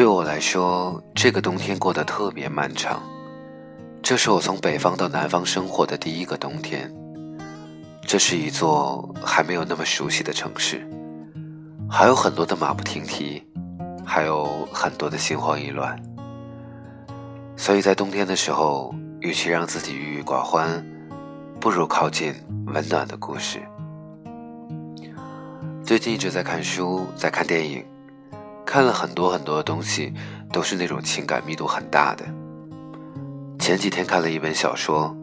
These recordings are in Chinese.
对我来说，这个冬天过得特别漫长。这是我从北方到南方生活的第一个冬天。这是一座还没有那么熟悉的城市，还有很多的马不停蹄，还有很多的心慌意乱。所以在冬天的时候，与其让自己郁郁寡欢，不如靠近温暖的故事。最近一直在看书，在看电影，看了很多很多的东西，都是那种情感密度很大的。前几天看了一本小说。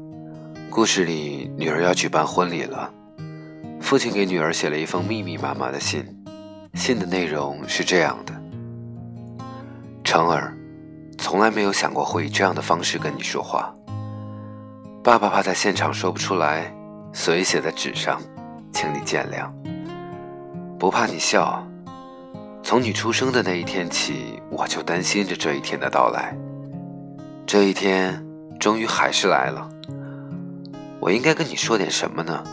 故事里，女儿要举办婚礼了，父亲给女儿写了一封密密麻麻的信，信的内容是这样的：“成儿，从来没有想过会以这样的方式跟你说话。爸爸怕在现场说不出来，所以写在纸上，请你见谅。不怕你笑，从你出生的那一天起，我就担心着这一天的到来。这一天，终于还是来了。”我应该跟你说点什么呢？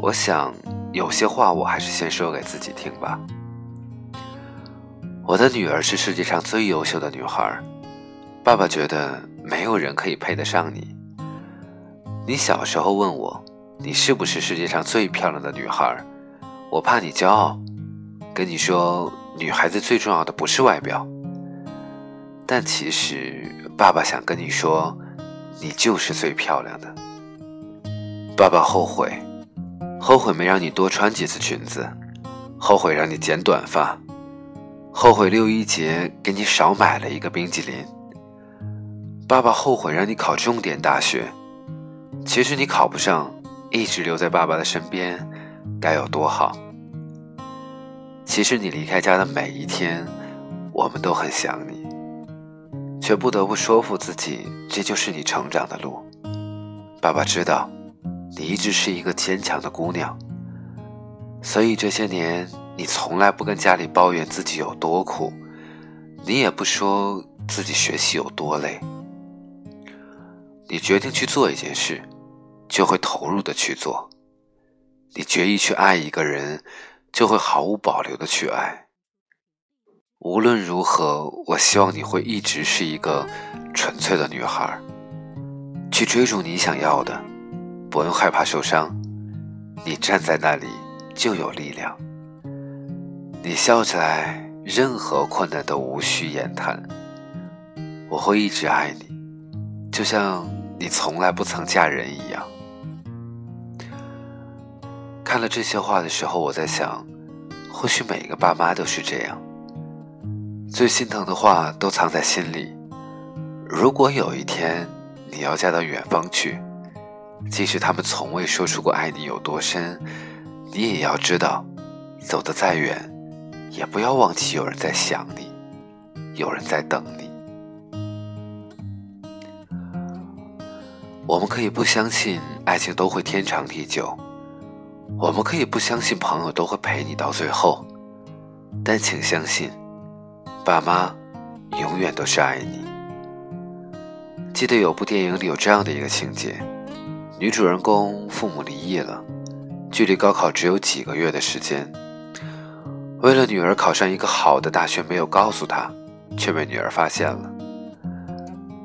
我想有些话我还是先说给自己听吧。我的女儿是世界上最优秀的女孩，爸爸觉得没有人可以配得上你。你小时候问我，你是不是世界上最漂亮的女孩？我怕你骄傲，跟你说，女孩子最重要的不是外表。但其实，爸爸想跟你说，你就是最漂亮的。爸爸后悔，后悔没让你多穿几次裙子，后悔让你剪短发，后悔六一节给你少买了一个冰激凌。爸爸后悔让你考重点大学，其实你考不上，一直留在爸爸的身边，该有多好。其实你离开家的每一天，我们都很想你，却不得不说服自己，这就是你成长的路。爸爸知道。你一直是一个坚强的姑娘，所以这些年你从来不跟家里抱怨自己有多苦，你也不说自己学习有多累。你决定去做一件事，就会投入的去做；你决意去爱一个人，就会毫无保留的去爱。无论如何，我希望你会一直是一个纯粹的女孩，去追逐你想要的。不用害怕受伤，你站在那里就有力量。你笑起来，任何困难都无需言谈。我会一直爱你，就像你从来不曾嫁人一样。看了这些话的时候，我在想，或许每一个爸妈都是这样，最心疼的话都藏在心里。如果有一天你要嫁到远方去，即使他们从未说出过爱你有多深，你也要知道，走得再远，也不要忘记有人在想你，有人在等你。我们可以不相信爱情都会天长地久，我们可以不相信朋友都会陪你到最后，但请相信，爸妈永远都是爱你。记得有部电影里有这样的一个情节。女主人公父母离异了，距离高考只有几个月的时间。为了女儿考上一个好的大学，没有告诉她，却被女儿发现了。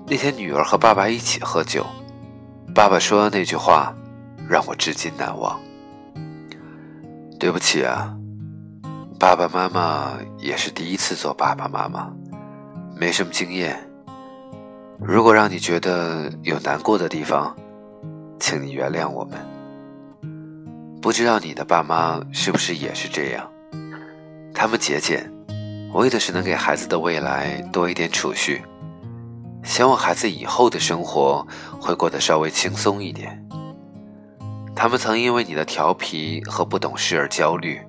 那天，女儿和爸爸一起喝酒，爸爸说的那句话让我至今难忘。对不起啊，爸爸妈妈也是第一次做爸爸妈妈，没什么经验。如果让你觉得有难过的地方，请你原谅我们。不知道你的爸妈是不是也是这样？他们节俭，为的是能给孩子的未来多一点储蓄，希望孩子以后的生活会过得稍微轻松一点。他们曾因为你的调皮和不懂事而焦虑，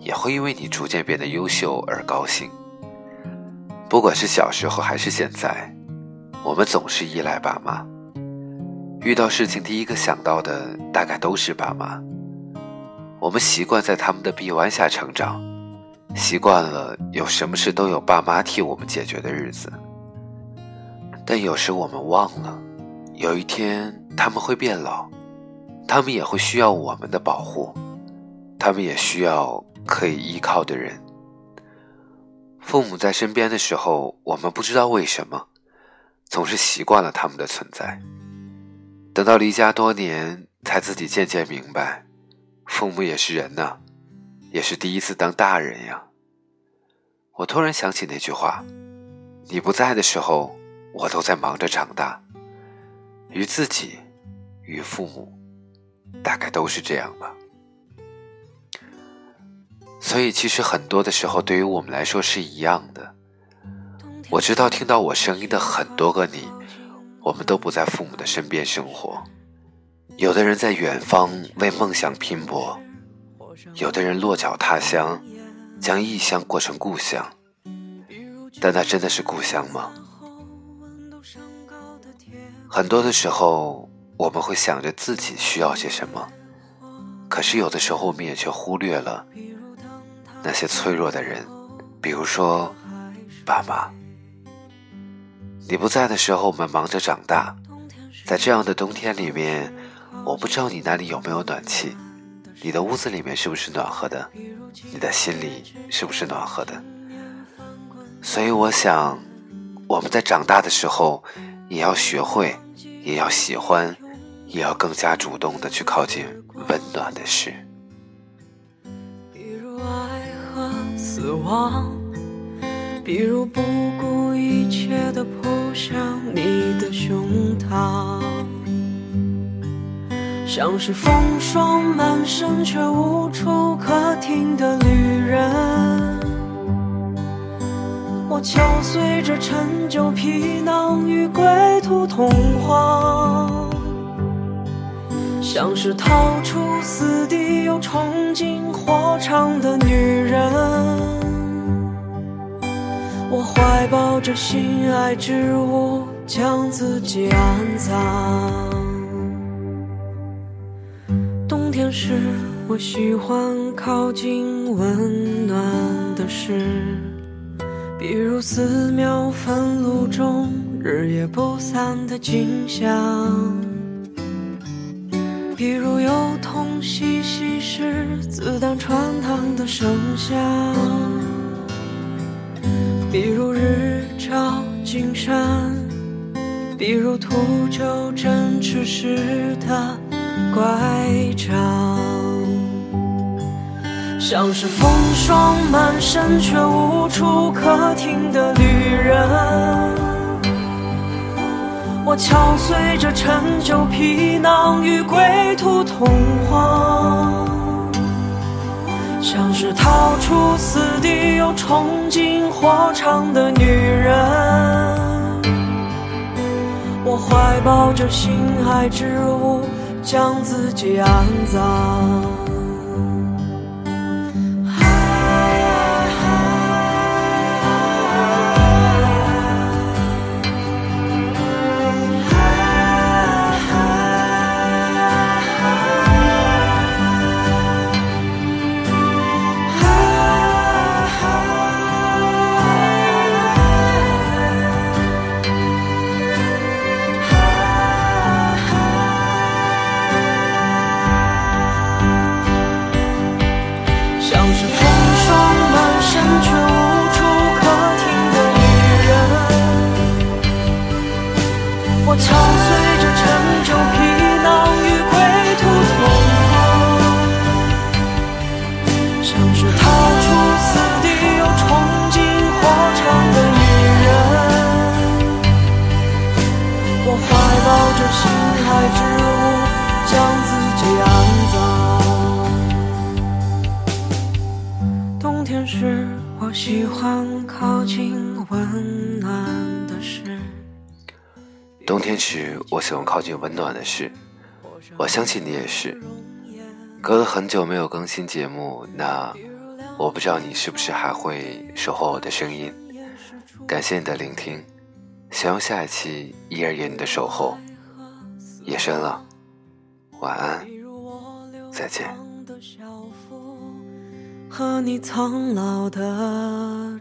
也会因为你逐渐变得优秀而高兴。不管是小时候还是现在，我们总是依赖爸妈。遇到事情，第一个想到的大概都是爸妈。我们习惯在他们的臂弯下成长，习惯了有什么事都有爸妈替我们解决的日子。但有时我们忘了，有一天他们会变老，他们也会需要我们的保护，他们也需要可以依靠的人。父母在身边的时候，我们不知道为什么，总是习惯了他们的存在。等到离家多年，才自己渐渐明白，父母也是人呐，也是第一次当大人呀。我突然想起那句话：“你不在的时候，我都在忙着长大。”与自己，与父母，大概都是这样吧。所以，其实很多的时候，对于我们来说是一样的。我知道，听到我声音的很多个你，我们都不在父母的身边生活。有的人在远方为梦想拼搏，有的人落脚他乡，将异乡过成故乡。但那真的是故乡吗？很多的时候，我们会想着自己需要些什么，可是有的时候，我们也却忽略了。那些脆弱的人，比如说爸妈。你不在的时候，我们忙着长大，在这样的冬天里面，我不知道你那里有没有暖气，你的屋子里面是不是暖和的，你的心里是不是暖和的？所以我想，我们在长大的时候，也要学会，也要喜欢，也要更加主动的去靠近温暖的事。比如爱和死亡，比如不顾一切的扑向你的胸膛，像是风霜满身却无处可停的旅人。我敲碎这陈旧皮囊与归途同往，像是逃出死地又冲进火场的女人。我怀抱着心爱之物，将自己安葬。冬天时，我喜欢靠近温暖的事，比如寺庙焚炉中日夜不散的景象，比如幼童嬉戏时子弹穿膛的声响。比如日照金山，比如秃鹫振翅时的乖张，像是风霜满身却无处可停的旅人。我敲碎这陈旧皮囊与归途同往。像是逃出死地又冲进火场的女人，我怀抱着心爱之物，将自己安葬。像是踏出四地又冲进火场的女人我怀抱着心爱之物将自己安葬。冬天时我喜欢靠近温暖的事。冬天时我喜欢靠近温暖的事。我相信你也是。隔了很久没有更新节目，那我不知道你是不是还会守候我的声音。感谢你的聆听，希望下一期依然有你的守候。夜深了，晚安，再见。和你苍老的。